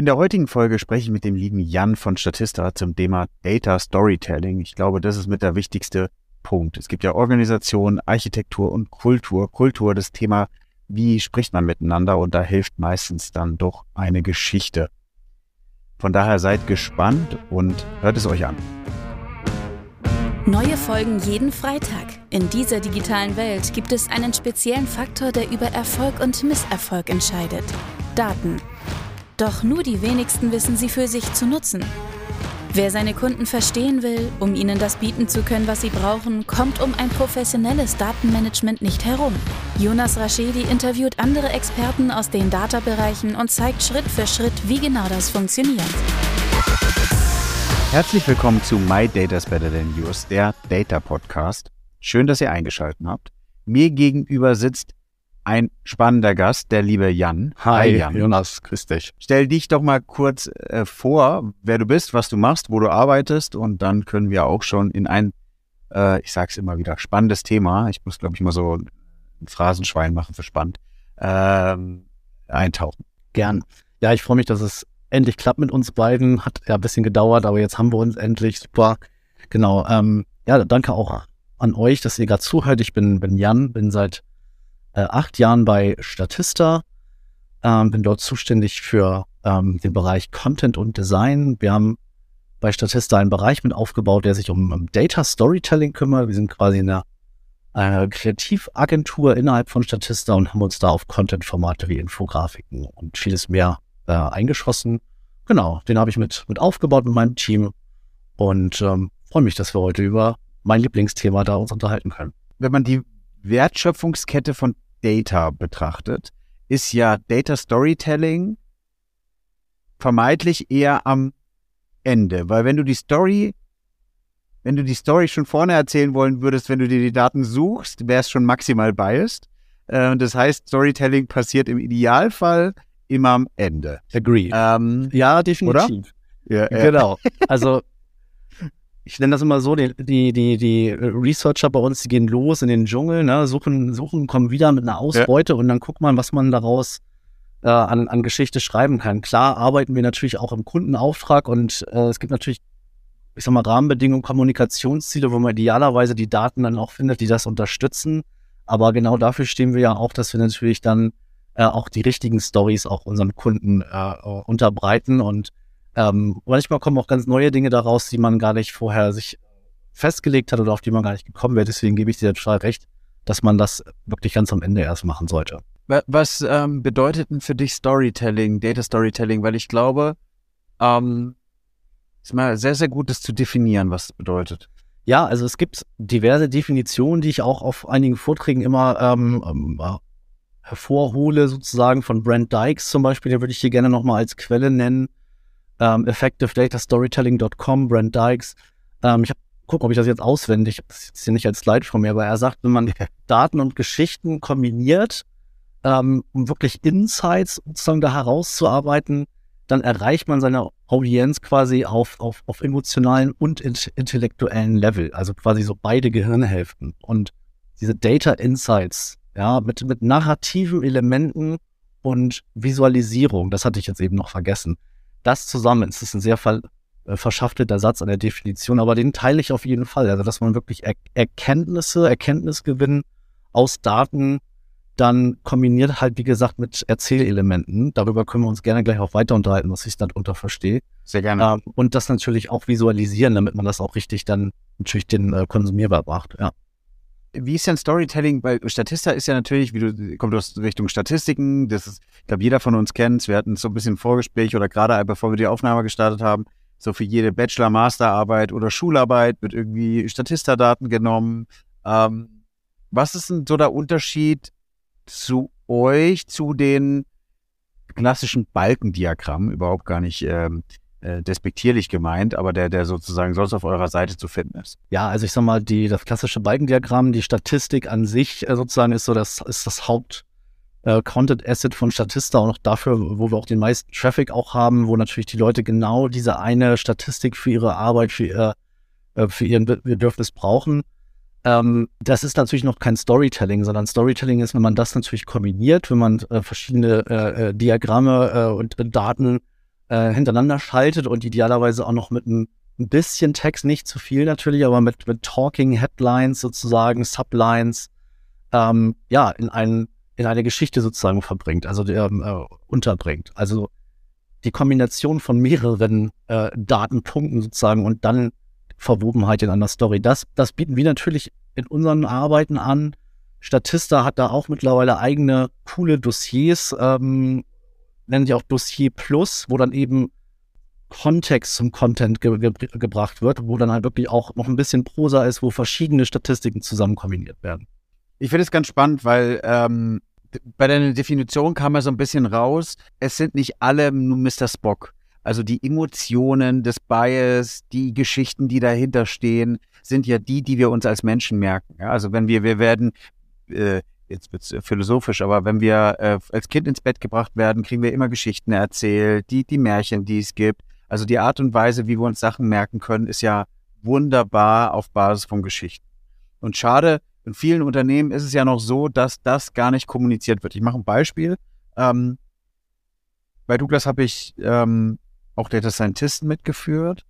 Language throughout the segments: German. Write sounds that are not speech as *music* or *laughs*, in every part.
In der heutigen Folge spreche ich mit dem lieben Jan von Statista zum Thema Data Storytelling. Ich glaube, das ist mit der wichtigste Punkt. Es gibt ja Organisation, Architektur und Kultur. Kultur, das Thema, wie spricht man miteinander und da hilft meistens dann doch eine Geschichte. Von daher seid gespannt und hört es euch an. Neue Folgen jeden Freitag. In dieser digitalen Welt gibt es einen speziellen Faktor, der über Erfolg und Misserfolg entscheidet. Daten. Doch nur die wenigsten wissen sie für sich zu nutzen. Wer seine Kunden verstehen will, um ihnen das bieten zu können, was sie brauchen, kommt um ein professionelles Datenmanagement nicht herum. Jonas Raschedi interviewt andere Experten aus den Data-Bereichen und zeigt Schritt für Schritt, wie genau das funktioniert. Herzlich willkommen zu My Data's Better Than Yours, der Data Podcast. Schön, dass ihr eingeschaltet habt. Mir gegenüber sitzt ein spannender Gast, der liebe Jan. Hi, Hi Jan. Jonas, grüß dich. Stell dich doch mal kurz äh, vor, wer du bist, was du machst, wo du arbeitest und dann können wir auch schon in ein, äh, ich sag's immer wieder, spannendes Thema, ich muss glaube ich mal so ein Phrasenschwein machen für spannend, ähm, eintauchen. Gern. Ja, ich freue mich, dass es endlich klappt mit uns beiden. Hat ja ein bisschen gedauert, aber jetzt haben wir uns endlich. Super. Genau. Ähm, ja, danke auch an euch, dass ihr gerade zuhört. Ich bin, bin Jan, bin seit äh, acht Jahren bei Statista, ähm, bin dort zuständig für ähm, den Bereich Content und Design. Wir haben bei Statista einen Bereich mit aufgebaut, der sich um, um Data Storytelling kümmert. Wir sind quasi in einer eine Kreativagentur innerhalb von Statista und haben uns da auf Content-Formate wie Infografiken und vieles mehr äh, eingeschossen. Genau, den habe ich mit, mit aufgebaut mit meinem Team und ähm, freue mich, dass wir heute über mein Lieblingsthema da uns unterhalten können. Wenn man die Wertschöpfungskette von Data betrachtet, ist ja Data Storytelling vermeintlich eher am Ende, weil wenn du die Story, wenn du die Story schon vorne erzählen wollen würdest, wenn du dir die Daten suchst, wäre es schon maximal biased. Äh, das heißt, Storytelling passiert im Idealfall immer am Ende. Agree. Ähm, ja, definitiv. Ja, ja. Genau. Also ich nenne das immer so, die, die, die, die Researcher bei uns, die gehen los in den Dschungel, ne, suchen, suchen, kommen wieder mit einer Ausbeute ja. und dann guckt man, was man daraus äh, an, an Geschichte schreiben kann. Klar arbeiten wir natürlich auch im Kundenauftrag und äh, es gibt natürlich, ich sag mal, Rahmenbedingungen, Kommunikationsziele, wo man idealerweise die Daten dann auch findet, die das unterstützen. Aber genau dafür stehen wir ja auch, dass wir natürlich dann äh, auch die richtigen Stories auch unseren Kunden äh, unterbreiten und ähm, manchmal kommen auch ganz neue Dinge daraus, die man gar nicht vorher sich festgelegt hat oder auf die man gar nicht gekommen wäre. Deswegen gebe ich dir total recht, dass man das wirklich ganz am Ende erst machen sollte. Was ähm, bedeutet denn für dich Storytelling, Data Storytelling? Weil ich glaube, ähm, ist mal sehr, sehr gut, das zu definieren, was es bedeutet. Ja, also es gibt diverse Definitionen, die ich auch auf einigen Vorträgen immer ähm, ähm hervorhole, sozusagen von Brent Dykes zum Beispiel, der würde ich hier gerne nochmal als Quelle nennen ähm, effectivedatastorytelling.com, Brent Dykes. Ähm, ich habe gucken, ob ich das jetzt auswendig, ich habe das jetzt hier nicht als Slide von mir, aber er sagt, wenn man Daten und Geschichten kombiniert, ähm, um wirklich Insights sozusagen da herauszuarbeiten, dann erreicht man seine Audienz quasi auf, auf, auf emotionalen und intellektuellen Level, also quasi so beide Gehirnhälften. Und diese Data Insights, ja, mit, mit narrativen Elementen und Visualisierung, das hatte ich jetzt eben noch vergessen das zusammen, es ist ein sehr ver, äh, verschachtelter Satz an der Definition, aber den teile ich auf jeden Fall. Also, dass man wirklich er Erkenntnisse, Erkenntnisgewinn aus Daten dann kombiniert halt, wie gesagt, mit Erzählelementen. Darüber können wir uns gerne gleich auch weiter unterhalten, was ich darunter verstehe. Sehr gerne. Ähm, und das natürlich auch visualisieren, damit man das auch richtig dann natürlich den äh, konsumierbar macht, ja. Wie ist denn Storytelling? Weil Statista ist ja natürlich, wie du kommt aus Richtung Statistiken. Das ist, ich glaube, jeder von uns kennt Wir hatten so ein bisschen Vorgespräch oder gerade bevor wir die Aufnahme gestartet haben, so für jede Bachelor, Masterarbeit oder Schularbeit wird irgendwie Statista-Daten genommen. Ähm, was ist denn so der Unterschied zu euch, zu den klassischen Balkendiagrammen? Überhaupt gar nicht ähm, äh, despektierlich gemeint, aber der, der sozusagen sonst auf eurer Seite zu finden ist. Ja, also ich sag mal, die, das klassische Balkendiagramm, die Statistik an sich äh, sozusagen ist so das, ist das Haupt äh, Content Asset von Statista und auch dafür, wo wir auch den meisten Traffic auch haben, wo natürlich die Leute genau diese eine Statistik für ihre Arbeit, für ihr, äh, für ihren Bedürfnis brauchen. Ähm, das ist natürlich noch kein Storytelling, sondern Storytelling ist, wenn man das natürlich kombiniert, wenn man äh, verschiedene äh, äh Diagramme äh, und Daten äh, hintereinander schaltet und idealerweise auch noch mit einem ein bisschen Text, nicht zu viel natürlich, aber mit, mit Talking Headlines sozusagen, Sublines, ähm, ja, in, ein, in eine Geschichte sozusagen verbringt, also ähm, äh, unterbringt. Also die Kombination von mehreren äh, Datenpunkten sozusagen und dann Verwobenheit in einer Story. Das, das bieten wir natürlich in unseren Arbeiten an. Statista hat da auch mittlerweile eigene coole Dossiers, ähm, nennen die auch Dossier Plus, wo dann eben Kontext zum Content ge ge gebracht wird, wo dann halt wirklich auch noch ein bisschen Prosa ist, wo verschiedene Statistiken zusammen kombiniert werden. Ich finde es ganz spannend, weil ähm, bei deiner Definition kam ja so ein bisschen raus, es sind nicht alle nur Mr. Spock. Also die Emotionen des Bias, die Geschichten, die dahinter stehen, sind ja die, die wir uns als Menschen merken. Ja, also wenn wir, wir werden, äh, jetzt wird's philosophisch, aber wenn wir äh, als Kind ins Bett gebracht werden, kriegen wir immer Geschichten erzählt, die, die Märchen, die es gibt. Also die Art und Weise, wie wir uns Sachen merken können, ist ja wunderbar auf Basis von Geschichten. Und schade, in vielen Unternehmen ist es ja noch so, dass das gar nicht kommuniziert wird. Ich mache ein Beispiel. Ähm, bei Douglas habe ich ähm, auch Data Scientisten mitgeführt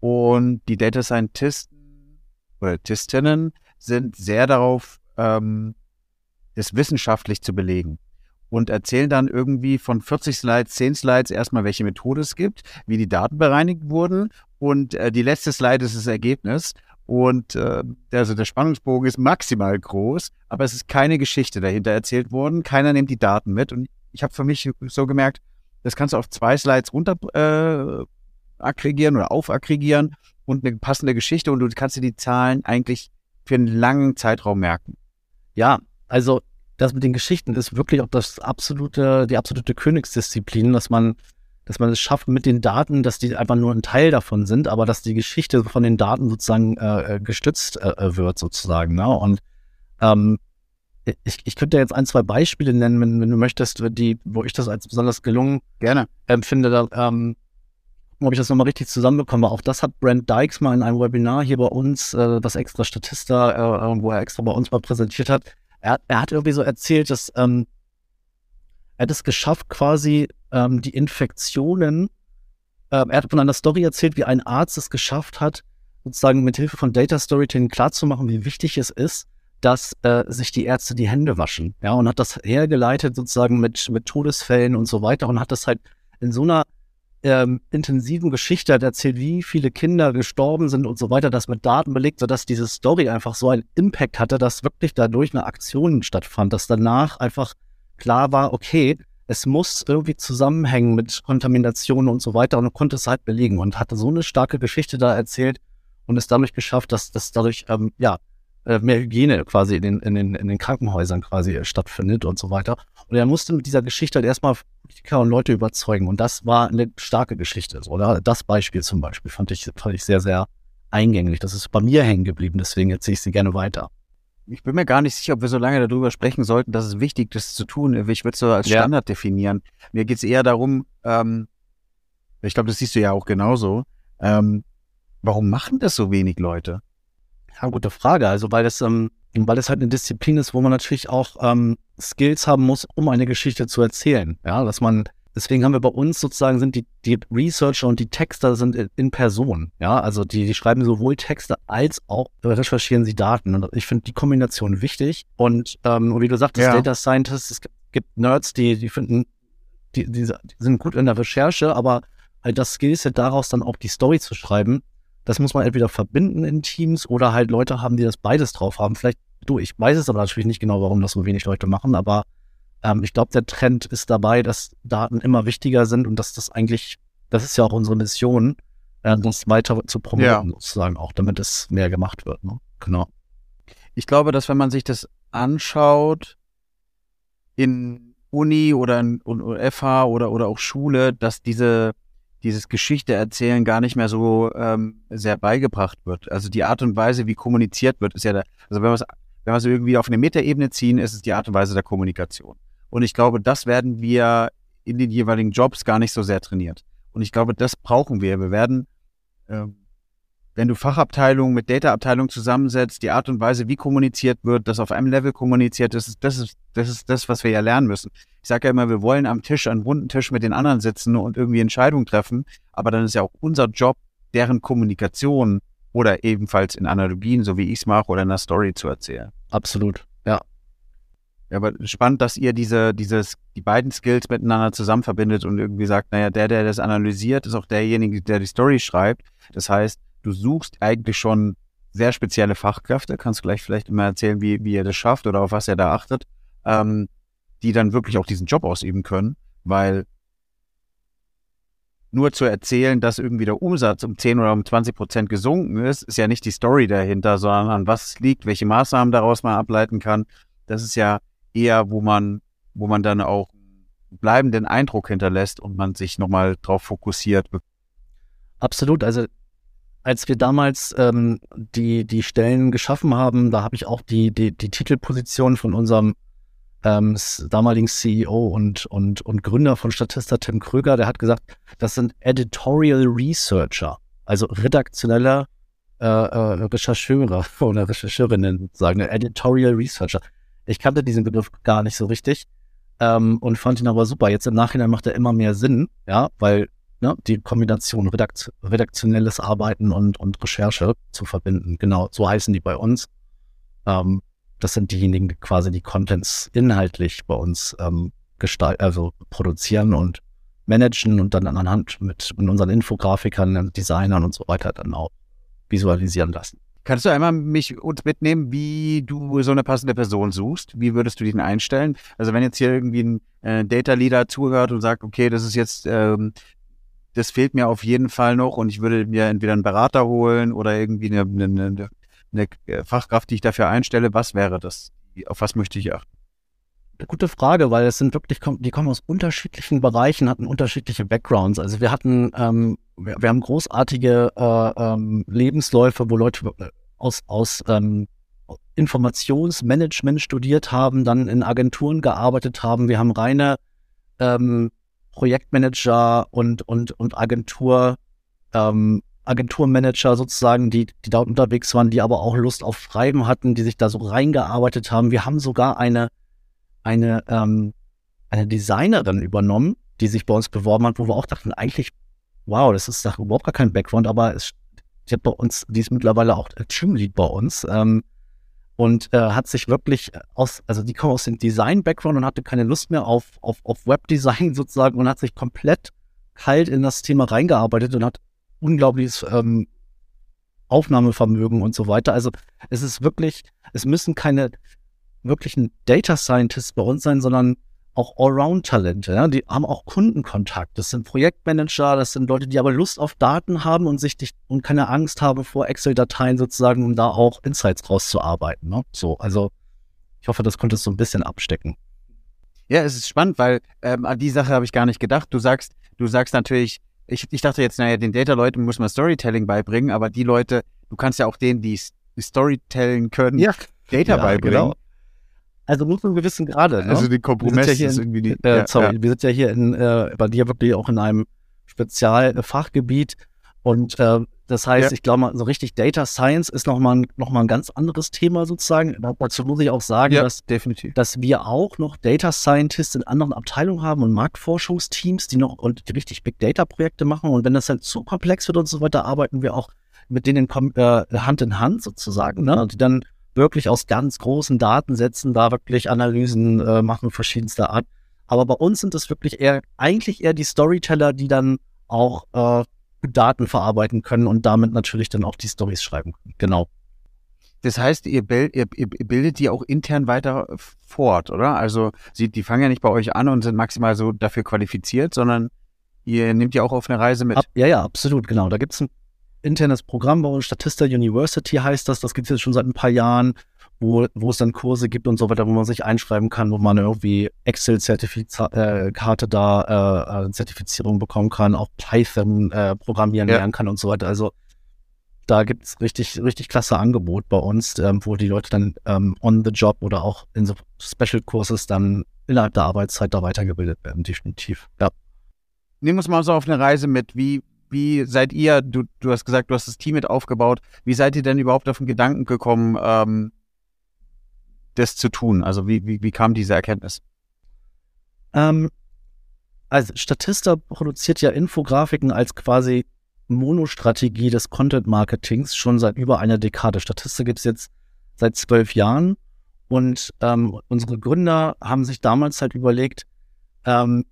und die Data Scientisten oder Scientistinnen sind sehr darauf, ähm, das wissenschaftlich zu belegen und erzählen dann irgendwie von 40 Slides, 10 Slides erstmal, welche Methode es gibt, wie die Daten bereinigt wurden und äh, die letzte Slide ist das Ergebnis und äh, also der Spannungsbogen ist maximal groß, aber es ist keine Geschichte dahinter erzählt worden. Keiner nimmt die Daten mit. Und ich habe für mich so gemerkt, das kannst du auf zwei Slides runter äh, aggregieren oder aufaggregieren und eine passende Geschichte und du kannst dir die Zahlen eigentlich für einen langen Zeitraum merken. Ja, also das mit den Geschichten ist wirklich auch das absolute, die absolute Königsdisziplin, dass man dass man es schafft mit den Daten, dass die einfach nur ein Teil davon sind, aber dass die Geschichte von den Daten sozusagen äh, äh gestützt äh, äh, wird, sozusagen. Ne? Und ähm, ich, ich könnte jetzt ein, zwei Beispiele nennen, wenn, wenn du möchtest, die, wo ich das als besonders gelungen gerne empfinde. Da, ähm, ob ich das nochmal richtig zusammenbekomme. Auch das hat Brent Dykes mal in einem Webinar hier bei uns, äh, das extra Statista, äh, wo er extra bei uns mal präsentiert hat. Er, er hat irgendwie so erzählt, dass ähm, er hat es geschafft, quasi ähm, die Infektionen. Ähm, er hat von einer Story erzählt, wie ein Arzt es geschafft hat, sozusagen mit Hilfe von Data Storytelling klarzumachen, wie wichtig es ist, dass äh, sich die Ärzte die Hände waschen. Ja, und hat das hergeleitet sozusagen mit, mit Todesfällen und so weiter und hat das halt in so einer ähm, intensiven Geschichte hat erzählt, wie viele Kinder gestorben sind und so weiter, das mit Daten belegt, sodass diese Story einfach so einen Impact hatte, dass wirklich dadurch eine Aktion stattfand, dass danach einfach klar war, okay, es muss irgendwie zusammenhängen mit Kontamination und so weiter und konnte es halt belegen und hatte so eine starke Geschichte da erzählt und es dadurch geschafft, dass das dadurch ähm, ja äh, mehr Hygiene quasi in den, in, den, in den Krankenhäusern quasi stattfindet und so weiter. Und er musste mit dieser Geschichte halt erstmal Politiker und Leute überzeugen und das war eine starke Geschichte. Oder das Beispiel zum Beispiel fand ich, fand ich sehr, sehr eingänglich. Das ist bei mir hängen geblieben, deswegen erzähle ich sie gerne weiter ich bin mir gar nicht sicher, ob wir so lange darüber sprechen sollten, dass es wichtig ist, das zu tun. Ich würde es so als Standard ja. definieren. Mir geht es eher darum, ähm, ich glaube, das siehst du ja auch genauso. Ähm, warum machen das so wenig Leute? Ja, gute Frage. Also weil das, ähm, weil das halt eine Disziplin ist, wo man natürlich auch ähm, Skills haben muss, um eine Geschichte zu erzählen. Ja, dass man Deswegen haben wir bei uns sozusagen sind die, die Researcher und die Texter sind in Person. Ja, also die, die schreiben sowohl Texte als auch recherchieren sie Daten. Und ich finde die Kombination wichtig. Und ähm, wie du sagtest, ja. Data Scientists, es gibt Nerds, die, die finden, die, die, die sind gut in der Recherche, aber halt das Skillset daraus dann auch die Story zu schreiben, das muss man entweder verbinden in Teams oder halt Leute haben, die das beides drauf haben. Vielleicht, du, ich weiß es aber natürlich nicht genau, warum das so wenig Leute machen, aber ähm, ich glaube, der Trend ist dabei, dass Daten immer wichtiger sind und dass das eigentlich, das ist ja auch unsere Mission, äh, das weiter zu promoten, ja. sozusagen auch, damit es mehr gemacht wird. Ne? Genau. Ich glaube, dass wenn man sich das anschaut in Uni oder in, in FH oder, oder auch Schule, dass diese dieses Geschichte erzählen gar nicht mehr so ähm, sehr beigebracht wird. Also die Art und Weise, wie kommuniziert wird, ist ja da, also wenn wir es wenn wir es irgendwie auf eine Metaebene ziehen, ist es die Art und Weise der Kommunikation. Und ich glaube, das werden wir in den jeweiligen Jobs gar nicht so sehr trainiert. Und ich glaube, das brauchen wir. Wir werden, äh, wenn du Fachabteilungen mit Data-Abteilungen zusammensetzt, die Art und Weise, wie kommuniziert wird, dass auf einem Level kommuniziert ist, das ist das, ist das was wir ja lernen müssen. Ich sage ja immer, wir wollen am Tisch, an runden Tisch mit den anderen sitzen und irgendwie Entscheidungen treffen, aber dann ist ja auch unser Job, deren Kommunikation oder ebenfalls in Analogien, so wie ich es mache, oder in einer Story zu erzählen. Absolut, ja. Ja, aber spannend, dass ihr diese, dieses, die beiden Skills miteinander zusammen verbindet und irgendwie sagt, naja, der, der das analysiert, ist auch derjenige, der die Story schreibt. Das heißt, du suchst eigentlich schon sehr spezielle Fachkräfte, kannst gleich vielleicht immer erzählen, wie, wie ihr das schafft oder auf was ihr da achtet, ähm, die dann wirklich auch diesen Job ausüben können, weil nur zu erzählen, dass irgendwie der Umsatz um 10 oder um 20 Prozent gesunken ist, ist ja nicht die Story dahinter, sondern an was liegt, welche Maßnahmen daraus man ableiten kann. Das ist ja eher, wo man, wo man dann auch bleibenden Eindruck hinterlässt und man sich nochmal drauf fokussiert. Absolut. Also als wir damals ähm, die, die Stellen geschaffen haben, da habe ich auch die, die, die Titelposition von unserem ähm, damaligen CEO und, und, und Gründer von Statista, Tim Kröger, der hat gesagt, das sind Editorial Researcher, also redaktionelle äh, äh, Rechercheure oder Rechercheurinnen sozusagen, Editorial Researcher. Ich kannte diesen Begriff gar nicht so richtig ähm, und fand ihn aber super. Jetzt im Nachhinein macht er immer mehr Sinn, ja, weil ne, die Kombination redakt redaktionelles Arbeiten und, und Recherche zu verbinden. Genau, so heißen die bei uns. Ähm, das sind diejenigen, die quasi die Contents inhaltlich bei uns ähm, gestalten, also produzieren und managen und dann anhand mit, mit unseren Infografikern, Designern und so weiter dann auch visualisieren lassen. Kannst du einmal mich uns mitnehmen, wie du so eine passende Person suchst? Wie würdest du diesen einstellen? Also wenn jetzt hier irgendwie ein äh, Data Leader zuhört und sagt, okay, das ist jetzt ähm, das fehlt mir auf jeden Fall noch und ich würde mir entweder einen Berater holen oder irgendwie eine, eine, eine Fachkraft, die ich dafür einstelle. Was wäre das? Auf was möchte ich achten? Gute Frage, weil es sind wirklich, die kommen aus unterschiedlichen Bereichen, hatten unterschiedliche Backgrounds. Also wir hatten, ähm, wir, wir, haben großartige äh, ähm, Lebensläufe, wo Leute aus, aus ähm, Informationsmanagement studiert haben, dann in Agenturen gearbeitet haben. Wir haben reine ähm, Projektmanager und, und, und Agentur, ähm, Agenturmanager sozusagen, die, die da unterwegs waren, die aber auch Lust auf Schreiben hatten, die sich da so reingearbeitet haben. Wir haben sogar eine, eine, ähm, eine Designerin übernommen, die sich bei uns beworben hat, wo wir auch dachten, eigentlich, wow, das ist doch überhaupt gar kein Background, aber es, die hat bei uns, die ist mittlerweile auch Teamlead bei uns. Ähm, und äh, hat sich wirklich aus, also die kommen aus dem Design-Background und hatte keine Lust mehr auf, auf, auf Webdesign *laughs* sozusagen und hat sich komplett kalt in das Thema reingearbeitet und hat unglaubliches ähm, Aufnahmevermögen und so weiter. Also es ist wirklich, es müssen keine wirklichen Data Scientists bei uns sein, sondern auch Allround-Talente. Ja? Die haben auch Kundenkontakt. Das sind Projektmanager, das sind Leute, die aber Lust auf Daten haben und sich nicht, und keine Angst haben vor Excel-Dateien sozusagen, um da auch Insights rauszuarbeiten. Ne? So, also ich hoffe, das konnte es so ein bisschen abstecken. Ja, es ist spannend, weil ähm, an die Sache habe ich gar nicht gedacht. Du sagst, du sagst natürlich, ich, ich dachte jetzt, naja, den Data-Leuten muss man Storytelling beibringen, aber die Leute, du kannst ja auch denen, die, die Storytelling können, ja. Data ja, beibringen. Genau. Also nur zum gewissen Grade. Ne? Also den Kompromiss ja ist irgendwie die, äh, ja, sorry, ja. wir sind ja hier in, äh, bei dir wirklich auch in einem Spezialfachgebiet und äh, das heißt, ja. ich glaube mal, so richtig Data Science ist nochmal ein, noch mal ein ganz anderes Thema sozusagen. Dazu muss ich auch sagen, ja, dass, definitiv. dass wir auch noch Data Scientists in anderen Abteilungen haben und Marktforschungsteams, die noch und die richtig Big Data Projekte machen. Und wenn das dann zu komplex wird und so weiter, arbeiten wir auch mit denen äh, Hand in Hand sozusagen, ne? die dann wirklich aus ganz großen Datensätzen da wirklich Analysen äh, machen, verschiedenster Art. Aber bei uns sind es wirklich eher, eigentlich eher die Storyteller, die dann auch äh, Daten verarbeiten können und damit natürlich dann auch die Stories schreiben können. Genau. Das heißt, ihr, ihr, ihr, bildet die auch intern weiter fort, oder? Also sie, die fangen ja nicht bei euch an und sind maximal so dafür qualifiziert, sondern ihr nehmt die auch auf eine Reise mit. Ab, ja, ja, absolut, genau. Da gibt es ein internes Programm bei uns, Statista University heißt das, das gibt es jetzt schon seit ein paar Jahren, wo, wo es dann Kurse gibt und so weiter, wo man sich einschreiben kann, wo man irgendwie Excel-Zertifikate äh, da, äh, äh, Zertifizierung bekommen kann, auch Python äh, programmieren ja. lernen kann und so weiter. Also da gibt es richtig, richtig klasse Angebot bei uns, ähm, wo die Leute dann ähm, on the job oder auch in so Special Courses dann innerhalb der Arbeitszeit da weitergebildet werden, definitiv. Ja. Nehmen wir uns mal so auf eine Reise mit, wie, wie seid ihr, du, du hast gesagt, du hast das Team mit aufgebaut, wie seid ihr denn überhaupt auf den Gedanken gekommen, ähm, das zu tun? Also wie, wie, wie kam diese Erkenntnis? Ähm, also Statista produziert ja Infografiken als quasi Monostrategie des Content Marketings schon seit über einer Dekade. Statista gibt es jetzt seit zwölf Jahren und ähm, unsere Gründer haben sich damals halt überlegt, ähm,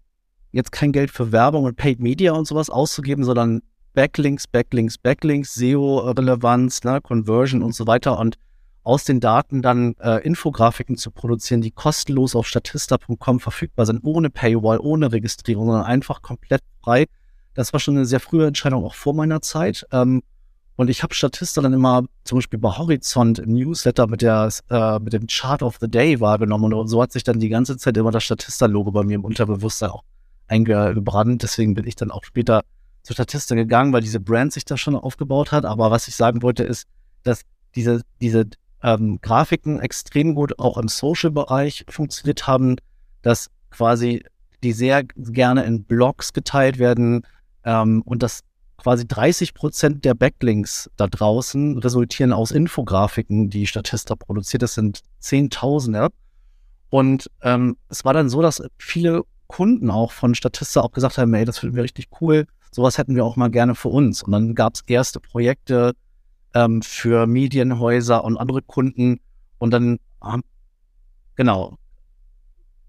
jetzt kein Geld für Werbung und Paid Media und sowas auszugeben, sondern Backlinks, Backlinks, Backlinks, SEO-Relevanz, ne, Conversion und so weiter und aus den Daten dann äh, Infografiken zu produzieren, die kostenlos auf statista.com verfügbar sind, ohne Paywall, ohne Registrierung, sondern einfach komplett frei. Das war schon eine sehr frühe Entscheidung, auch vor meiner Zeit. Ähm, und ich habe Statista dann immer zum Beispiel bei Horizont im Newsletter mit, der, äh, mit dem Chart of the Day wahrgenommen. Und so hat sich dann die ganze Zeit immer das Statista-Logo bei mir im Unterbewusstsein auch eingebrannt. Deswegen bin ich dann auch später zu Statista gegangen, weil diese Brand sich da schon aufgebaut hat. Aber was ich sagen wollte, ist, dass diese, diese ähm, Grafiken extrem gut auch im Social-Bereich funktioniert haben, dass quasi die sehr gerne in Blogs geteilt werden ähm, und dass quasi 30 Prozent der Backlinks da draußen resultieren aus Infografiken, die Statista produziert. Das sind Zehntausende. Und ähm, es war dann so, dass viele Kunden auch von Statista auch gesagt haben, ey, das finden wir richtig cool. Sowas hätten wir auch mal gerne für uns. Und dann gab es erste Projekte, ähm, für Medienhäuser und andere Kunden. Und dann haben, genau,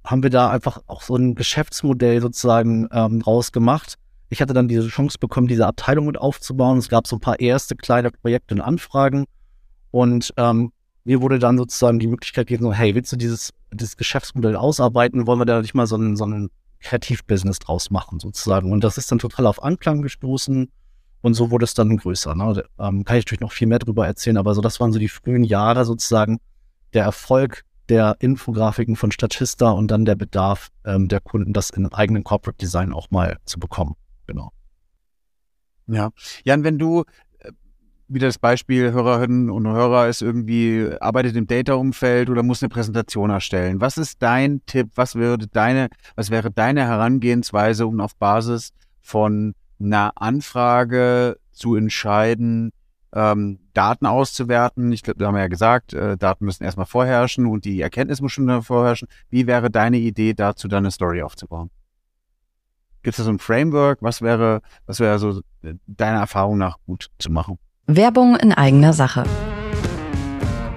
haben wir da einfach auch so ein Geschäftsmodell sozusagen ähm, rausgemacht. Ich hatte dann diese Chance bekommen, diese Abteilung mit aufzubauen. Es gab so ein paar erste kleine Projekte und Anfragen. Und ähm, mir wurde dann sozusagen die Möglichkeit gegeben, so, hey, willst du dieses, dieses Geschäftsmodell ausarbeiten? Wollen wir da nicht mal so ein, so ein Kreativbusiness draus machen, sozusagen? Und das ist dann total auf Anklang gestoßen. Und so wurde es dann größer. Ne? Ähm, kann ich natürlich noch viel mehr darüber erzählen, aber so das waren so die frühen Jahre sozusagen der Erfolg der Infografiken von Statista und dann der Bedarf ähm, der Kunden, das in eigenen Corporate Design auch mal zu bekommen. Genau. Ja. Jan, wenn du äh, wieder das Beispiel Hörerinnen und Hörer ist irgendwie, arbeitet im Data-Umfeld oder muss eine Präsentation erstellen. Was ist dein Tipp? Was würde deine, was wäre deine Herangehensweise, um auf Basis von einer Anfrage zu entscheiden, ähm, Daten auszuwerten. Ich glaube, da haben wir ja gesagt, äh, Daten müssen erstmal vorherrschen und die Erkenntnis muss schon vorherrschen. Wie wäre deine Idee dazu, deine Story aufzubauen? Gibt es da so ein Framework? Was wäre, was wäre so äh, deiner Erfahrung nach gut zu machen? Werbung in eigener Sache.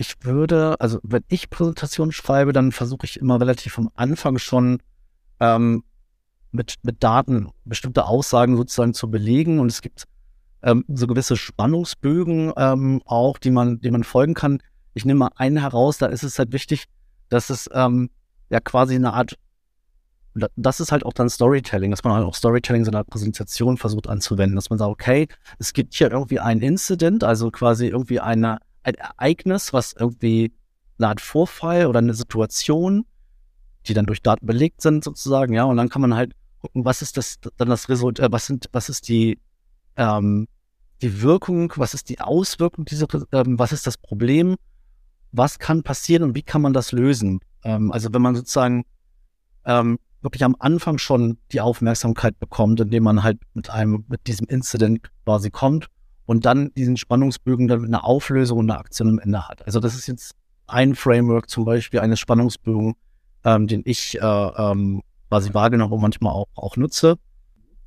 ich würde, also wenn ich Präsentationen schreibe, dann versuche ich immer relativ am Anfang schon ähm, mit, mit Daten bestimmte Aussagen sozusagen zu belegen. Und es gibt ähm, so gewisse Spannungsbögen ähm, auch, die man, die man folgen kann. Ich nehme mal einen heraus, da ist es halt wichtig, dass es ähm, ja quasi eine Art, das ist halt auch dann Storytelling, dass man halt auch Storytelling in seiner Präsentation versucht anzuwenden, dass man sagt, okay, es gibt hier irgendwie ein Incident, also quasi irgendwie eine ein Ereignis, was irgendwie eine Art Vorfall oder eine Situation, die dann durch Daten belegt sind, sozusagen, ja, und dann kann man halt gucken, was ist das dann das Resultat, äh, was sind, was ist die, ähm, die Wirkung, was ist die Auswirkung dieser, ähm, was ist das Problem, was kann passieren und wie kann man das lösen? Ähm, also wenn man sozusagen ähm, wirklich am Anfang schon die Aufmerksamkeit bekommt, indem man halt mit einem, mit diesem Incident quasi kommt und dann diesen Spannungsbögen dann mit einer Auflösung und einer Aktion am Ende hat. Also das ist jetzt ein Framework zum Beispiel eines Spannungsbögen, ähm, den ich äh, ähm, quasi wahrgenommen und manchmal auch, auch nutze.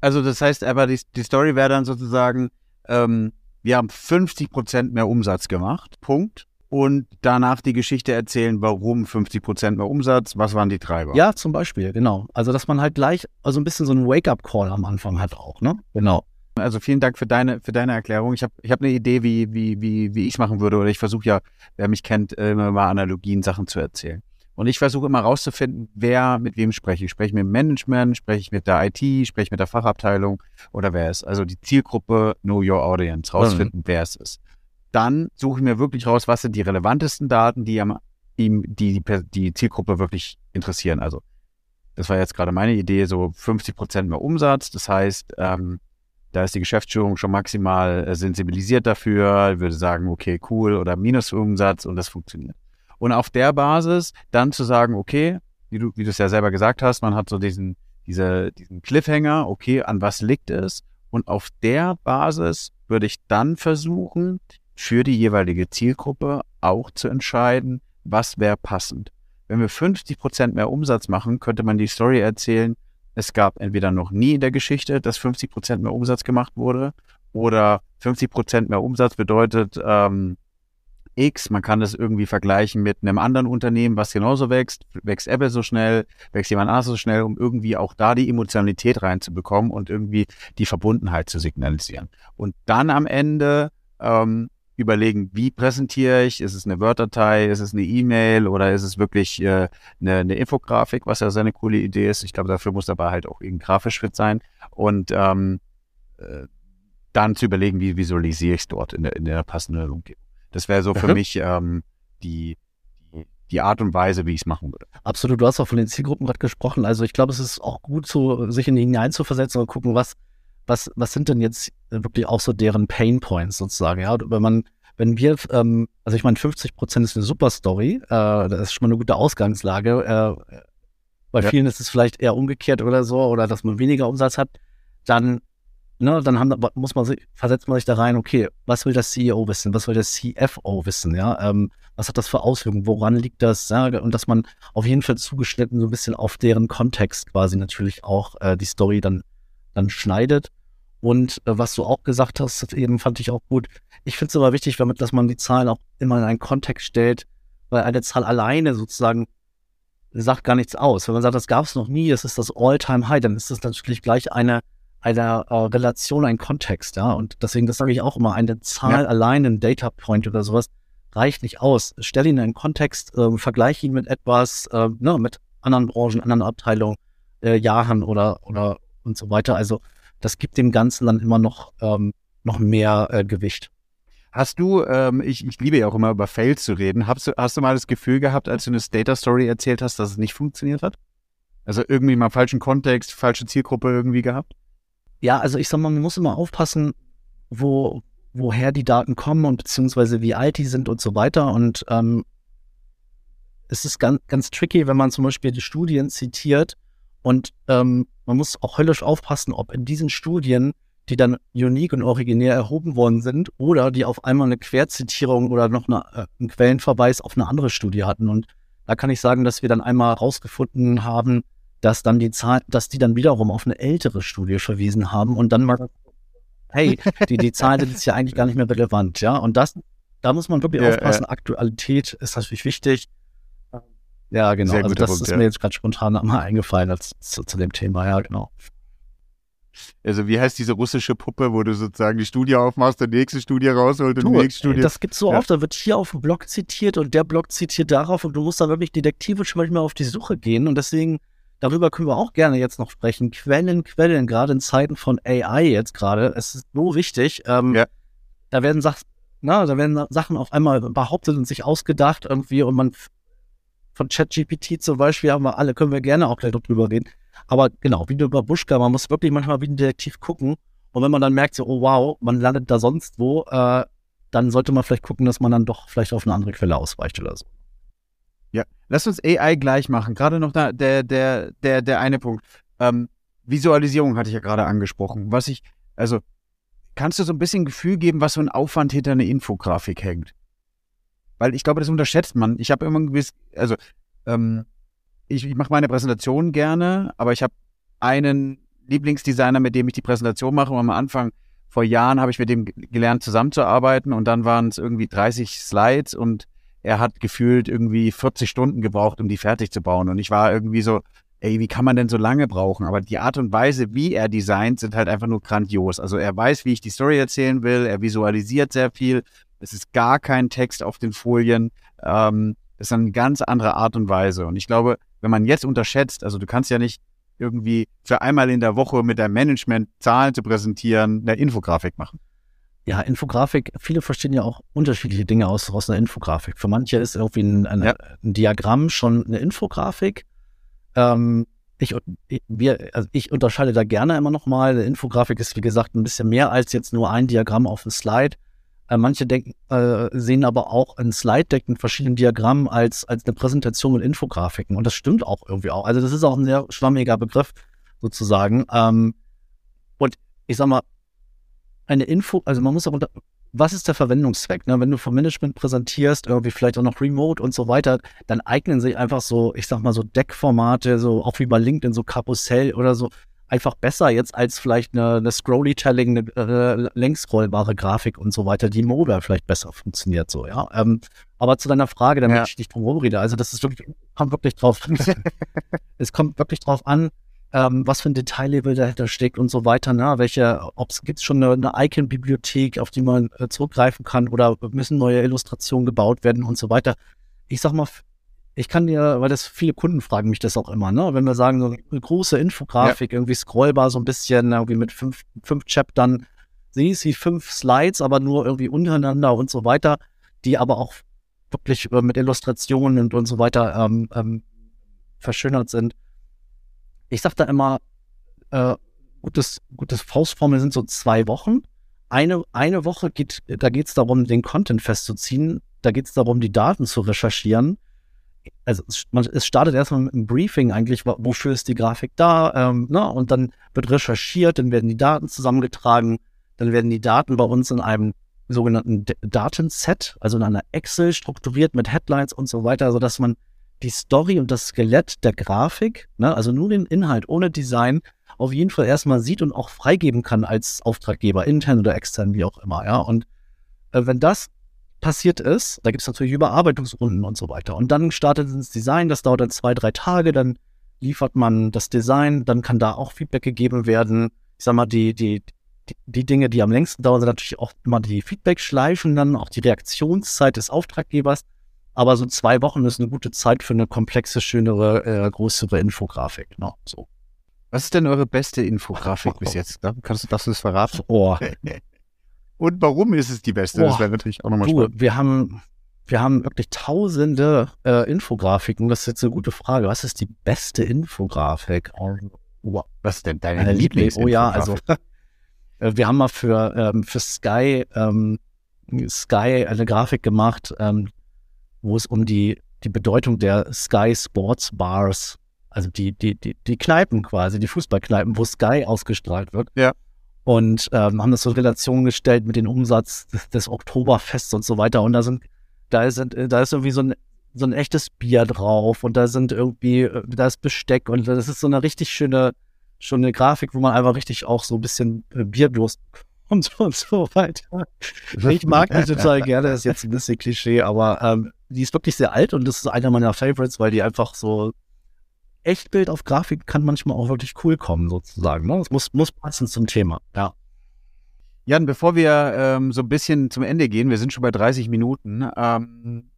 Also das heißt aber, die, die Story wäre dann sozusagen, ähm, wir haben 50 Prozent mehr Umsatz gemacht, Punkt. und danach die Geschichte erzählen, warum 50 Prozent mehr Umsatz, was waren die Treiber? Ja, zum Beispiel, genau. Also, dass man halt gleich, also ein bisschen so einen Wake-up-Call am Anfang hat auch, ne? Genau. Also vielen Dank für deine, für deine Erklärung. Ich habe ich hab eine Idee, wie, wie, wie, wie ich es machen würde. Oder ich versuche ja, wer mich kennt, immer mal Analogien, Sachen zu erzählen. Und ich versuche immer rauszufinden, wer mit wem spreche ich. Spreche ich mit dem Management, spreche ich mit der IT, spreche ich mit der Fachabteilung oder wer ist. Also die Zielgruppe, know your audience, rausfinden, mhm. wer es ist dann suche ich mir wirklich raus, was sind die relevantesten Daten, die am, ihm, die, die, die Zielgruppe wirklich interessieren. Also, das war jetzt gerade meine Idee, so 50 Prozent mehr Umsatz. Das heißt, ähm, da ist die Geschäftsführung schon maximal äh, sensibilisiert dafür, würde sagen, okay, cool oder Minusumsatz und das funktioniert. Und auf der Basis dann zu sagen, okay, wie du, wie du es ja selber gesagt hast, man hat so diesen, diese, diesen Cliffhanger, okay, an was liegt es? Und auf der Basis würde ich dann versuchen, für die jeweilige Zielgruppe auch zu entscheiden, was wäre passend. Wenn wir 50 Prozent mehr Umsatz machen, könnte man die Story erzählen, es gab entweder noch nie in der Geschichte, dass 50 Prozent mehr Umsatz gemacht wurde, oder 50 Prozent mehr Umsatz bedeutet ähm, X. Man kann das irgendwie vergleichen mit einem anderen Unternehmen, was genauso wächst. Wächst Apple so schnell, wächst jemand anderes so schnell, um irgendwie auch da die Emotionalität reinzubekommen und irgendwie die Verbundenheit zu signalisieren. Und dann am Ende ähm, überlegen, wie präsentiere ich? Ist es eine Word-Datei? Ist es eine E-Mail? Oder ist es wirklich äh, eine, eine Infografik, was ja seine coole Idee ist? Ich glaube, dafür muss dabei halt auch irgendein grafisch fit sein. Und ähm, äh, dann zu überlegen, wie visualisiere ich es dort in der, in der passenden Umgebung. Das wäre so für mhm. mich ähm, die, die, Art und Weise, wie ich es machen würde. Absolut, du hast auch von den Zielgruppen gerade gesprochen. Also ich glaube, es ist auch gut, so, sich in die hineinzuversetzen und gucken, was was, was sind denn jetzt wirklich auch so deren Pain Points sozusagen? Ja, wenn man, wenn wir, ähm, also ich meine, 50 Prozent ist eine super Story, äh, das ist schon mal eine gute Ausgangslage. Äh, bei ja. vielen ist es vielleicht eher umgekehrt oder so, oder dass man weniger Umsatz hat, dann, ne, dann haben, muss man sich, versetzt man sich da rein, okay, was will der CEO wissen, was will der CFO wissen, ja, ähm, was hat das für Auswirkungen, woran liegt das, ja, und dass man auf jeden Fall zugeschnitten so ein bisschen auf deren Kontext quasi natürlich auch äh, die Story dann dann schneidet. Und äh, was du auch gesagt hast, eben fand ich auch gut. Ich finde es aber wichtig, damit, dass man die Zahlen auch immer in einen Kontext stellt, weil eine Zahl alleine sozusagen sagt gar nichts aus. Wenn man sagt, das gab es noch nie, das ist das All-Time-High, dann ist das natürlich gleich eine, eine äh, Relation, ein Kontext, ja. Und deswegen, das sage ich auch immer, eine Zahl ja. allein, ein Data Point oder sowas, reicht nicht aus. Stell ihn in einen Kontext, äh, vergleiche ihn mit etwas, äh, ne, mit anderen Branchen, anderen Abteilungen, äh, Jahren oder, oder und so weiter. Also das gibt dem Ganzen dann immer noch, ähm, noch mehr äh, Gewicht. Hast du, ähm, ich, ich liebe ja auch immer über Fails zu reden, hast du, hast du mal das Gefühl gehabt, als du eine Data Story erzählt hast, dass es nicht funktioniert hat? Also irgendwie mal falschen Kontext, falsche Zielgruppe irgendwie gehabt? Ja, also ich sag mal, man muss immer aufpassen, wo, woher die Daten kommen und beziehungsweise wie alt die sind und so weiter. Und ähm, es ist ganz, ganz tricky, wenn man zum Beispiel die Studien zitiert und ähm, man muss auch höllisch aufpassen, ob in diesen Studien, die dann unique und originär erhoben worden sind, oder die auf einmal eine Querzitierung oder noch eine, äh, einen Quellenverweis auf eine andere Studie hatten. Und da kann ich sagen, dass wir dann einmal herausgefunden haben, dass dann die Zahl, dass die dann wiederum auf eine ältere Studie verwiesen haben und dann mal, *laughs* hey, die, die Zahlen sind jetzt ja eigentlich gar nicht mehr relevant, ja. Und das, da muss man wirklich ja, aufpassen. Ja. Aktualität ist natürlich wichtig. Ja, genau. also das Punkt, ist ja. mir jetzt gerade spontan mal eingefallen als, zu, zu, dem Thema, ja, genau. Also wie heißt diese russische Puppe, wo du sozusagen die Studie aufmachst, die nächste Studie rausholt und du, die nächste Studie. Das gibt's so ja. oft, da wird hier auf dem Blog zitiert und der Blog zitiert darauf und du musst dann wirklich detektivisch manchmal auf die Suche gehen und deswegen, darüber können wir auch gerne jetzt noch sprechen. Quellen, Quellen, gerade in Zeiten von AI jetzt gerade, es ist so wichtig. Ähm, ja. Da werden Sachen, na, da werden Sachen auf einmal behauptet und sich ausgedacht irgendwie und man von ChatGPT zum Beispiel haben wir alle, können wir gerne auch gleich drüber reden. Aber genau, wie du über Buschka, man muss wirklich manchmal wie ein Detektiv gucken. Und wenn man dann merkt, so, oh wow, man landet da sonst wo, äh, dann sollte man vielleicht gucken, dass man dann doch vielleicht auf eine andere Quelle ausweicht oder so. Ja, lass uns AI gleich machen. Gerade noch da, der, der, der, der eine Punkt. Ähm, Visualisierung hatte ich ja gerade angesprochen. Was ich, also, kannst du so ein bisschen Gefühl geben, was so ein Aufwand hinter einer Infografik hängt? Weil ich glaube, das unterschätzt man. Ich habe immer ein gewiss, also ähm, ich, ich mache meine Präsentation gerne, aber ich habe einen Lieblingsdesigner, mit dem ich die Präsentation mache. Und am Anfang vor Jahren habe ich mit dem gelernt, zusammenzuarbeiten und dann waren es irgendwie 30 Slides und er hat gefühlt irgendwie 40 Stunden gebraucht, um die fertig zu bauen. Und ich war irgendwie so, ey, wie kann man denn so lange brauchen? Aber die Art und Weise, wie er designt, sind halt einfach nur grandios. Also er weiß, wie ich die Story erzählen will, er visualisiert sehr viel. Es ist gar kein Text auf den Folien. Ähm, das ist eine ganz andere Art und Weise. Und ich glaube, wenn man jetzt unterschätzt, also du kannst ja nicht irgendwie für einmal in der Woche mit deinem Management Zahlen zu präsentieren, eine Infografik machen. Ja, Infografik, viele verstehen ja auch unterschiedliche Dinge aus, aus einer Infografik. Für manche ist irgendwie ein, ein, ja. ein Diagramm schon eine Infografik. Ähm, ich, wir, also ich unterscheide da gerne immer noch mal. Eine Infografik ist, wie gesagt, ein bisschen mehr als jetzt nur ein Diagramm auf dem Slide. Äh, manche denken, äh, sehen aber auch ein Slide-Deck mit verschiedenen Diagrammen als, als eine Präsentation mit Infografiken. Und das stimmt auch irgendwie auch. Also das ist auch ein sehr schwammiger Begriff sozusagen. Ähm, und ich sag mal, eine Info, also man muss auch unter, was ist der Verwendungszweck? Ne? Wenn du vom Management präsentierst, irgendwie vielleicht auch noch Remote und so weiter, dann eignen sich einfach so, ich sag mal so Deckformate, so auch wie bei LinkedIn, so Karussell oder so, einfach besser jetzt als vielleicht eine, eine Scrolly-Telling, eine äh, längsscrollbare Grafik und so weiter, die mobile vielleicht besser funktioniert so, ja. Ähm, aber zu deiner Frage, damit ja. ich nicht drum rede, also das ist wirklich, kommt wirklich drauf, *laughs* es kommt wirklich drauf an, ähm, was für ein Detaillevel dahinter steckt und so weiter, ne? Welche, ob es gibt schon eine, eine Icon-Bibliothek, auf die man äh, zurückgreifen kann oder müssen neue Illustrationen gebaut werden und so weiter. Ich sag mal, ich kann dir, weil das viele Kunden fragen mich das auch immer, ne? Wenn wir sagen, so eine große Infografik, ja. irgendwie scrollbar, so ein bisschen, irgendwie mit fünf, fünf Chaptern, sie ist wie fünf Slides, aber nur irgendwie untereinander und so weiter, die aber auch wirklich äh, mit Illustrationen und, und so weiter ähm, ähm, verschönert sind. Ich sag da immer, äh, gutes, gutes Faustformel sind so zwei Wochen. Eine, eine Woche geht, da geht es darum, den Content festzuziehen. Da geht es darum, die Daten zu recherchieren also es, man, es startet erstmal mit einem Briefing eigentlich, wofür ist die Grafik da, ähm, ne? und dann wird recherchiert, dann werden die Daten zusammengetragen, dann werden die Daten bei uns in einem sogenannten D Datenset, also in einer Excel strukturiert mit Headlines und so weiter, sodass man die Story und das Skelett der Grafik, ne, also nur den Inhalt ohne Design, auf jeden Fall erstmal sieht und auch freigeben kann als Auftraggeber, intern oder extern, wie auch immer, ja. Und äh, wenn das passiert ist. Da gibt es natürlich Überarbeitungsrunden und so weiter. Und dann startet das Design, das dauert dann zwei, drei Tage, dann liefert man das Design, dann kann da auch Feedback gegeben werden. Ich sag mal, die, die, die, Dinge, die am längsten dauern, sind natürlich auch immer die Feedback-Schleifen, dann auch die Reaktionszeit des Auftraggebers. Aber so zwei Wochen ist eine gute Zeit für eine komplexe, schönere, äh, größere Infografik. Ne? So. Was ist denn eure beste Infografik *laughs* bis jetzt? Kannst du das verraten? Oh. *laughs* Und warum ist es die beste? Boah, das wäre natürlich auch nochmal spannend. Wir haben, wir haben wirklich tausende äh, Infografiken. Das ist jetzt eine gute Frage. Was ist die beste Infografik? Oh, was ist denn deine, deine Lieblings? Oh ja, also äh, wir haben mal für, ähm, für Sky, ähm, Sky eine Grafik gemacht, ähm, wo es um die, die Bedeutung der Sky Sports Bars, also die, die, die, die Kneipen quasi, die Fußballkneipen, wo Sky ausgestrahlt wird. Ja und ähm, haben das so in Relation gestellt mit dem Umsatz des, des Oktoberfests und so weiter. Und da sind, da ist, da ist irgendwie so ein, so ein echtes Bier drauf und da sind irgendwie, äh, da ist Besteck und das ist so eine richtig schöne, schöne Grafik, wo man einfach richtig auch so ein bisschen äh, Bierdurst *laughs* und und so weiter. Ich mag die total gerne, das ist jetzt ein bisschen Klischee, aber ähm, die ist wirklich sehr alt und das ist einer meiner Favorites, weil die einfach so Echtbild auf Grafik kann manchmal auch wirklich cool kommen, sozusagen. Ne? Es muss, muss passen zum Thema, ja. Jan, bevor wir ähm, so ein bisschen zum Ende gehen, wir sind schon bei 30 Minuten. Ähm,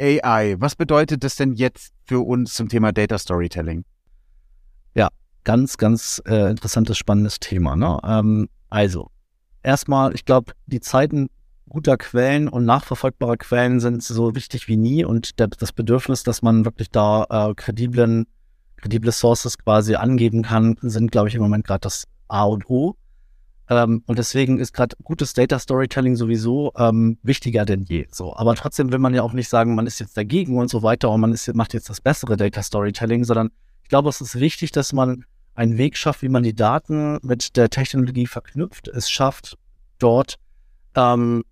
AI, was bedeutet das denn jetzt für uns zum Thema Data Storytelling? Ja, ganz, ganz äh, interessantes, spannendes Thema. Ne? Ähm, also, erstmal, ich glaube, die Zeiten guter Quellen und nachverfolgbarer Quellen sind so wichtig wie nie und der, das Bedürfnis, dass man wirklich da äh, krediblen, kredible Sources quasi angeben kann, sind, glaube ich, im Moment gerade das A und O. Ähm, und deswegen ist gerade gutes Data Storytelling sowieso ähm, wichtiger denn je. So, aber trotzdem will man ja auch nicht sagen, man ist jetzt dagegen und so weiter und man ist, macht jetzt das bessere Data Storytelling, sondern ich glaube, es ist wichtig, dass man einen Weg schafft, wie man die Daten mit der Technologie verknüpft. Es schafft dort ähm,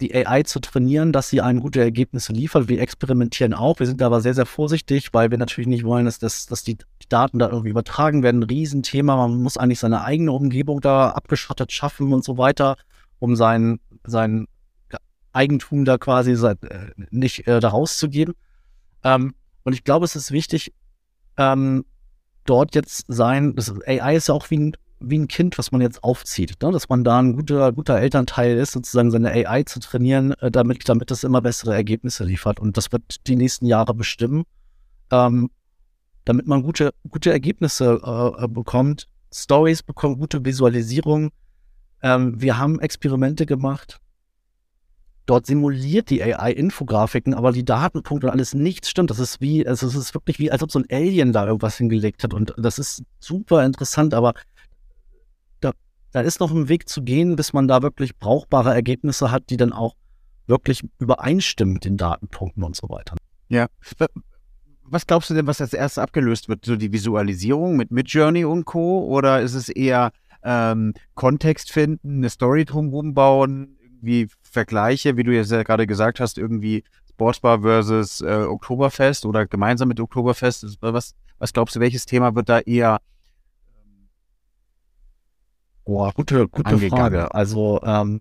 die AI zu trainieren, dass sie einem gute Ergebnisse liefert. Wir experimentieren auch. Wir sind aber sehr, sehr vorsichtig, weil wir natürlich nicht wollen, dass, das, dass die Daten da irgendwie übertragen werden. Riesenthema. Man muss eigentlich seine eigene Umgebung da abgeschottet schaffen und so weiter, um sein, sein Eigentum da quasi äh, nicht äh, da rauszugeben. Ähm, und ich glaube, es ist wichtig, ähm, dort jetzt sein, das AI ist ja auch wie ein, wie ein Kind, was man jetzt aufzieht, ne? dass man da ein guter, guter Elternteil ist, sozusagen seine AI zu trainieren, äh, damit, damit das immer bessere Ergebnisse liefert. Und das wird die nächsten Jahre bestimmen, ähm, damit man gute, gute Ergebnisse äh, äh bekommt, Stories bekommt, gute Visualisierung. Ähm, wir haben Experimente gemacht, Dort simuliert die AI Infografiken, aber die Datenpunkte und alles nichts stimmt. Das ist wie, also es ist wirklich wie, als ob so ein Alien da irgendwas hingelegt hat. Und das ist super interessant, aber da, ist noch ein Weg zu gehen, bis man da wirklich brauchbare Ergebnisse hat, die dann auch wirklich übereinstimmen mit den Datenpunkten und so weiter. Ja. Was glaubst du denn, was als erstes abgelöst wird? So die Visualisierung mit Midjourney und Co. Oder ist es eher ähm, Kontext finden, eine Story drumherum bauen, irgendwie Vergleiche, wie du jetzt ja gerade gesagt hast, irgendwie Sportsbar versus äh, Oktoberfest oder gemeinsam mit Oktoberfest. Was, was glaubst du, welches Thema wird da eher Boah, gute, gute Frage. Also ähm,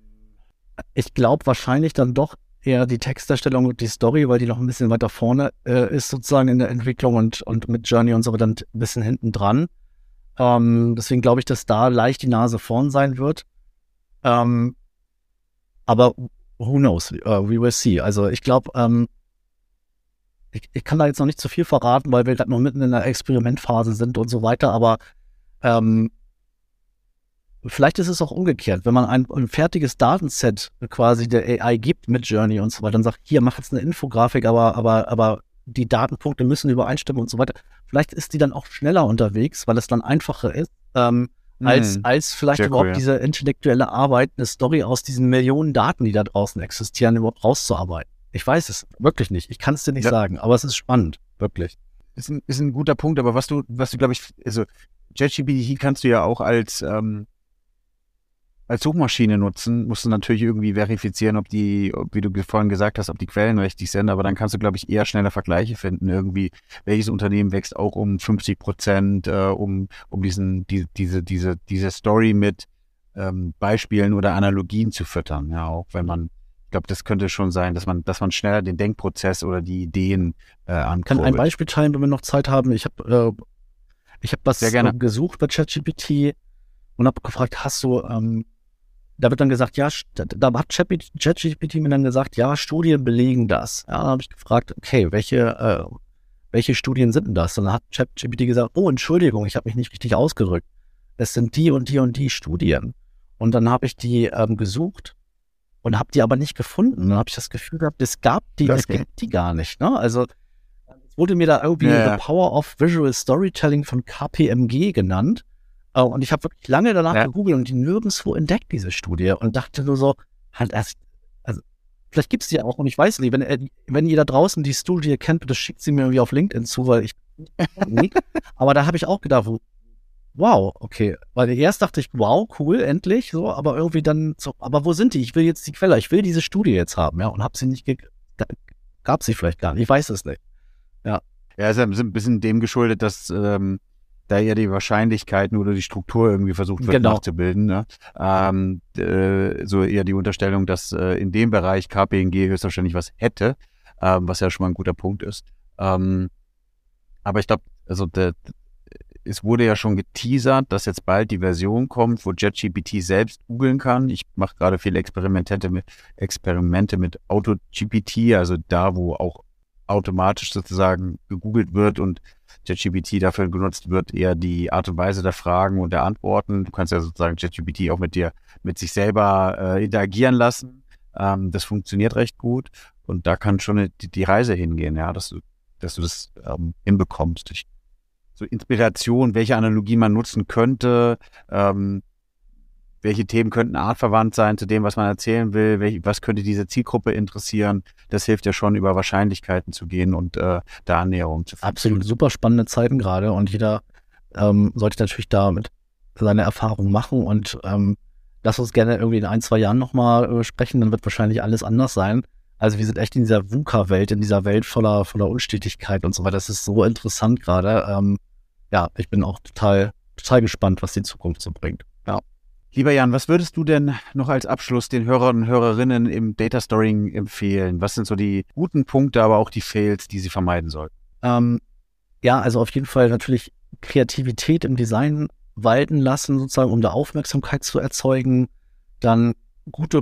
ich glaube wahrscheinlich dann doch eher die Texterstellung und die Story, weil die noch ein bisschen weiter vorne äh, ist sozusagen in der Entwicklung und, und mit Journey und so dann ein bisschen hinten dran. Ähm, deswegen glaube ich, dass da leicht die Nase vorn sein wird. Ähm, aber who knows? Uh, we will see. Also ich glaube, ähm, ich, ich, kann da jetzt noch nicht zu viel verraten, weil wir gerade noch mitten in der Experimentphase sind und so weiter, aber ähm, vielleicht ist es auch umgekehrt, wenn man ein, ein, fertiges Datenset quasi der AI gibt mit Journey und so weiter, dann sagt, hier, mach jetzt eine Infografik, aber, aber, aber die Datenpunkte müssen übereinstimmen und so weiter. Vielleicht ist die dann auch schneller unterwegs, weil es dann einfacher ist. Ähm, als, mhm. als vielleicht Sehr überhaupt cool, ja. diese intellektuelle Arbeit, eine Story aus diesen Millionen Daten, die da draußen existieren, überhaupt rauszuarbeiten. Ich weiß es wirklich nicht. Ich kann es dir nicht ja. sagen, aber es ist spannend, wirklich. Ist ein, ist ein guter Punkt, aber was du, was du, glaube ich, also JetGPT kannst du ja auch als ähm, als Suchmaschine nutzen, musst du natürlich irgendwie verifizieren, ob die, wie du vorhin gesagt hast, ob die Quellen richtig sind, aber dann kannst du, glaube ich, eher schneller Vergleiche finden. Irgendwie, welches Unternehmen wächst auch um 50 Prozent, äh, um, um diesen, die, diese, diese, diese Story mit ähm, Beispielen oder Analogien zu füttern. Ja, auch wenn man, ich glaube, das könnte schon sein, dass man, dass man schneller den Denkprozess oder die Ideen äh, ankurbelt. Kann ein Beispiel teilen, wenn wir noch Zeit haben. Ich habe äh, ich habe was äh, gesucht bei ChatGPT und habe gefragt, hast du ähm, da wird dann gesagt, ja, da hat ChatGPT mir dann gesagt, ja, Studien belegen das. Ja, dann habe ich gefragt, okay, welche, äh, welche Studien sind denn das? Und dann hat ChatGPT gesagt, oh, Entschuldigung, ich habe mich nicht richtig ausgedrückt. Es sind die und die und die Studien. Und dann habe ich die ähm, gesucht und habe die aber nicht gefunden. Und dann habe ich das Gefühl gehabt, es gab die, es gibt die gar nicht. Ne? Also es wurde mir da irgendwie ja. The Power of Visual Storytelling von KPMG genannt. Äh, und ich habe wirklich lange danach ja. gegoogelt und die nirgendwo entdeckt, diese Studie. Und dachte nur so, halt erst, also vielleicht gibt es die auch und ich weiß nicht, wenn, äh, wenn ihr da draußen die Studie kennt, bitte schickt sie mir irgendwie auf LinkedIn zu, weil ich *laughs* aber da habe ich auch gedacht, wow, okay. Weil erst dachte ich, wow, cool, endlich, so, aber irgendwie dann so, aber wo sind die? Ich will jetzt die Quelle, ich will diese Studie jetzt haben, ja, und habe sie nicht, gab sie vielleicht gar nicht, ich weiß es nicht. Ja. Ja, ist ja ein bisschen dem geschuldet, dass ähm, da ja die Wahrscheinlichkeiten oder die Struktur irgendwie versucht wird genau. nachzubilden. Ne? Ähm, äh, so eher die Unterstellung, dass äh, in dem Bereich KPNG höchstwahrscheinlich was hätte, ähm, was ja schon mal ein guter Punkt ist. Ähm, aber ich glaube, also der, es wurde ja schon geteasert, dass jetzt bald die Version kommt, wo JetGPT selbst googeln kann. Ich mache gerade viele Experimente mit, Experimente mit AutoGPT, also da, wo auch automatisch sozusagen gegoogelt wird und ChatGPT dafür genutzt wird, eher die Art und Weise der Fragen und der Antworten. Du kannst ja sozusagen ChatGPT auch mit dir, mit sich selber äh, interagieren lassen. Ähm, das funktioniert recht gut und da kann schon die, die Reise hingehen, ja, dass du, dass du das ähm, hinbekommst. Ich, so Inspiration, welche Analogie man nutzen könnte, ähm, welche Themen könnten artverwandt sein zu dem, was man erzählen will, welch, was könnte diese Zielgruppe interessieren. Das hilft ja schon, über Wahrscheinlichkeiten zu gehen und äh, da Annäherung zu finden. Absolut, super spannende Zeiten gerade und jeder ähm, sollte natürlich damit seine Erfahrungen machen und ähm, lass uns gerne irgendwie in ein, zwei Jahren nochmal äh, sprechen, dann wird wahrscheinlich alles anders sein. Also wir sind echt in dieser VUCA-Welt, in dieser Welt voller, voller Unstetigkeit und so weiter. Das ist so interessant gerade. Ähm, ja, ich bin auch total, total gespannt, was die Zukunft so bringt. Ja. Lieber Jan, was würdest du denn noch als Abschluss den Hörern und Hörerinnen im Data Storing empfehlen? Was sind so die guten Punkte, aber auch die Fails, die sie vermeiden sollten? Ähm, ja, also auf jeden Fall natürlich Kreativität im Design walten lassen, sozusagen, um da Aufmerksamkeit zu erzeugen. Dann gute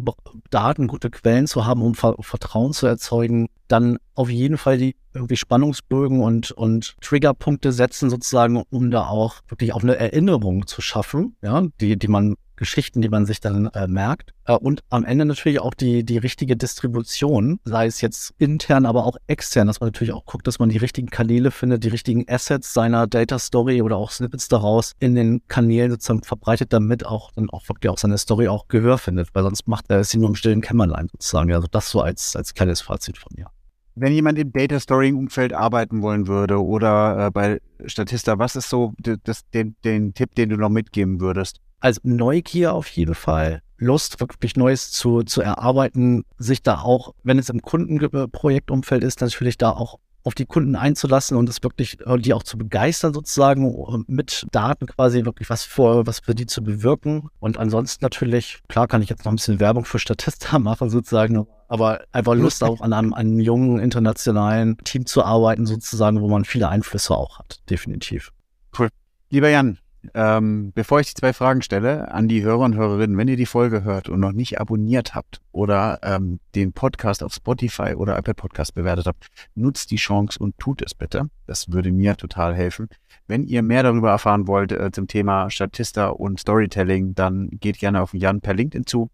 Daten, gute Quellen zu haben, um Vertrauen zu erzeugen. Dann auf jeden Fall die irgendwie Spannungsbögen und, und Triggerpunkte setzen, sozusagen, um da auch wirklich auf eine Erinnerung zu schaffen, ja, die, die man Geschichten, die man sich dann äh, merkt. Äh, und am Ende natürlich auch die, die richtige Distribution, sei es jetzt intern, aber auch extern, dass man natürlich auch guckt, dass man die richtigen Kanäle findet, die richtigen Assets seiner Data Story oder auch Snippets daraus in den Kanälen sozusagen verbreitet, damit auch dann auch wirklich auch seine Story auch Gehör findet, weil sonst macht er es nur im stillen Kämmerlein sozusagen. Also das so als, als kleines Fazit von mir. Wenn jemand im Data Storing Umfeld arbeiten wollen würde oder äh, bei Statista, was ist so das, den, den Tipp, den du noch mitgeben würdest? Also Neugier auf jeden Fall. Lust, wirklich Neues zu, zu erarbeiten, sich da auch, wenn es im Kundenprojektumfeld ist, natürlich da auch auf die Kunden einzulassen und es wirklich, äh, die auch zu begeistern sozusagen, mit Daten quasi wirklich was für, was für die zu bewirken. Und ansonsten natürlich, klar kann ich jetzt noch ein bisschen Werbung für Statista *laughs* machen sozusagen, aber einfach Lust auch an einem, einem jungen internationalen Team zu arbeiten sozusagen, wo man viele Einflüsse auch hat, definitiv. Cool. Lieber Jan, ähm, bevor ich die zwei Fragen stelle an die Hörer und Hörerinnen, wenn ihr die Folge hört und noch nicht abonniert habt oder ähm, den Podcast auf Spotify oder Apple Podcast bewertet habt, nutzt die Chance und tut es bitte. Das würde mir total helfen. Wenn ihr mehr darüber erfahren wollt äh, zum Thema Statista und Storytelling, dann geht gerne auf Jan per LinkedIn zu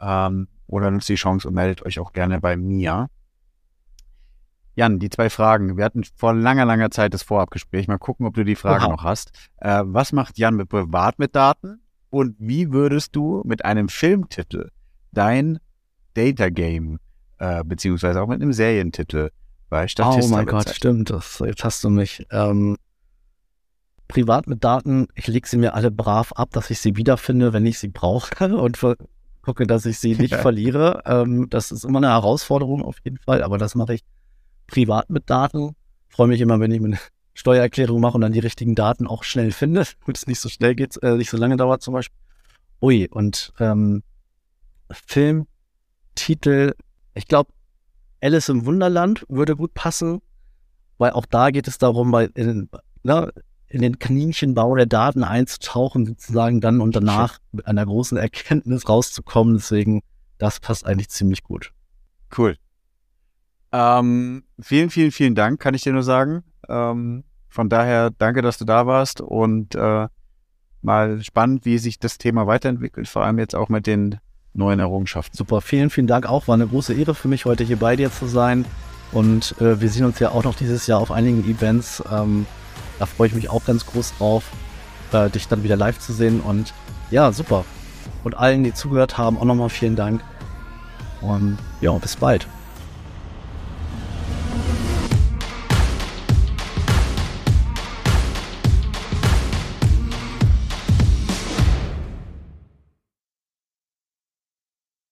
ähm, oder nutzt die Chance und meldet euch auch gerne bei mir. Jan, die zwei Fragen. Wir hatten vor langer, langer Zeit das Vorabgespräch. Mal gucken, ob du die Frage Oha. noch hast. Äh, was macht Jan mit privat mit Daten? Und wie würdest du mit einem Filmtitel dein Data Game, äh, beziehungsweise auch mit einem Serientitel bei Statista Oh mein Gott, stimmt. Das, jetzt hast du mich. Ähm, privat mit Daten, ich lege sie mir alle brav ab, dass ich sie wiederfinde, wenn ich sie brauche *laughs* und gucke, dass ich sie nicht ja. verliere. Ähm, das ist immer eine Herausforderung auf jeden Fall, aber das mache ich privat mit Daten. Freue mich immer, wenn ich eine *laughs* Steuererklärung mache und dann die richtigen Daten auch schnell finde *laughs* und es nicht so schnell geht, äh, nicht so lange dauert zum Beispiel. Ui, und ähm, Film, Titel, ich glaube, Alice im Wunderland würde gut passen, weil auch da geht es darum, bei, in, na, in den Kaninchenbau der Daten einzutauchen, sozusagen dann und danach mit einer großen Erkenntnis rauszukommen. Deswegen, das passt eigentlich ziemlich gut. Cool. Ähm, vielen, vielen, vielen Dank, kann ich dir nur sagen. Ähm, von daher danke, dass du da warst und äh, mal spannend, wie sich das Thema weiterentwickelt, vor allem jetzt auch mit den neuen Errungenschaften. Super, vielen, vielen Dank auch. War eine große Ehre für mich, heute hier bei dir zu sein. Und äh, wir sehen uns ja auch noch dieses Jahr auf einigen Events. Ähm, da freue ich mich auch ganz groß drauf, äh, dich dann wieder live zu sehen. Und ja, super. Und allen, die zugehört haben, auch nochmal vielen Dank. Und ja, bis bald.